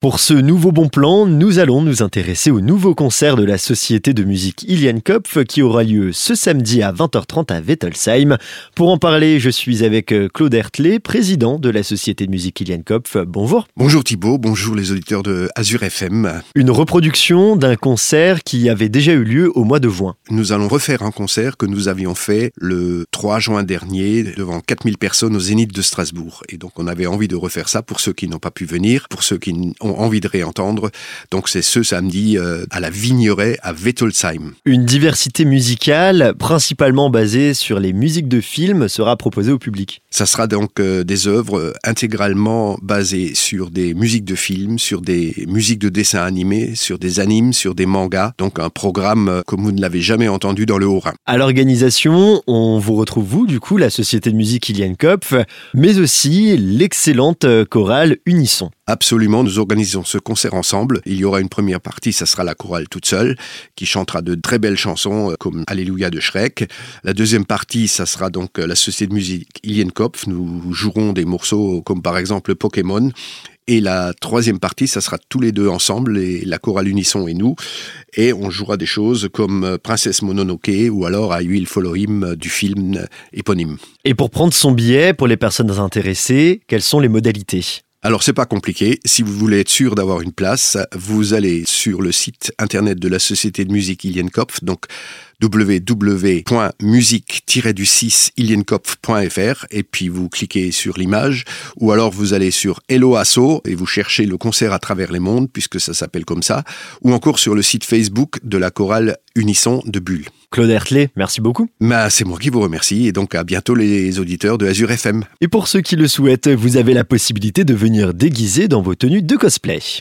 Pour ce nouveau bon plan, nous allons nous intéresser au nouveau concert de la Société de musique Ilian Kopf qui aura lieu ce samedi à 20h30 à Wettelsheim. Pour en parler, je suis avec euh, Claude Hertley, président de la Société de musique Ilian Kopf. Bonjour. Bonjour Thibault, bonjour les auditeurs de Azure FM. Une reproduction d'un concert qui avait déjà eu lieu au mois de juin. Nous allons refaire un concert que nous avions fait le 3 juin dernier devant 4000 personnes au Zénith de Strasbourg. Et donc on avait envie de refaire ça pour ceux qui n'ont pas pu venir, pour ceux qui ont envie de réentendre. Donc c'est ce samedi euh, à la Vigneret à Wettolsheim. Une diversité musicale, principalement basée sur les musiques de films, sera proposée au public. Ça sera donc euh, des œuvres euh, intégralement basées sur des musiques de films, sur des musiques de dessins animés, sur des animes, sur des mangas. Donc un programme comme vous ne l'avez jamais entendu dans le Haut-Rhin. À l'organisation, on vous retrouve vous, du coup, la Société de musique Ilian Kopf, mais aussi l'excellente chorale Unisson. Absolument, nous organisons ce concert ensemble. Il y aura une première partie, ça sera la chorale toute seule, qui chantera de très belles chansons euh, comme Alléluia de Shrek. La deuxième partie, ça sera donc euh, la société de musique Kopf. Nous jouerons des morceaux comme par exemple Pokémon. Et la troisième partie, ça sera tous les deux ensemble, la chorale Unisson et nous. Et on jouera des choses comme euh, Princesse Mononoke ou alors à Huile Folohim du film éponyme. Et pour prendre son billet, pour les personnes intéressées, quelles sont les modalités? Alors c'est pas compliqué, si vous voulez être sûr d'avoir une place, vous allez sur le site internet de la Société de musique Ilienkopf, donc www.musique-du6ilienkopf.fr et puis vous cliquez sur l'image ou alors vous allez sur Hello Asso et vous cherchez le concert à travers les mondes puisque ça s'appelle comme ça ou encore sur le site Facebook de la chorale Unisson de Bulle. Claude Hertley, merci beaucoup. Bah, c'est moi qui vous remercie et donc à bientôt les auditeurs de Azure FM. Et pour ceux qui le souhaitent, vous avez la possibilité de venir déguiser dans vos tenues de cosplay.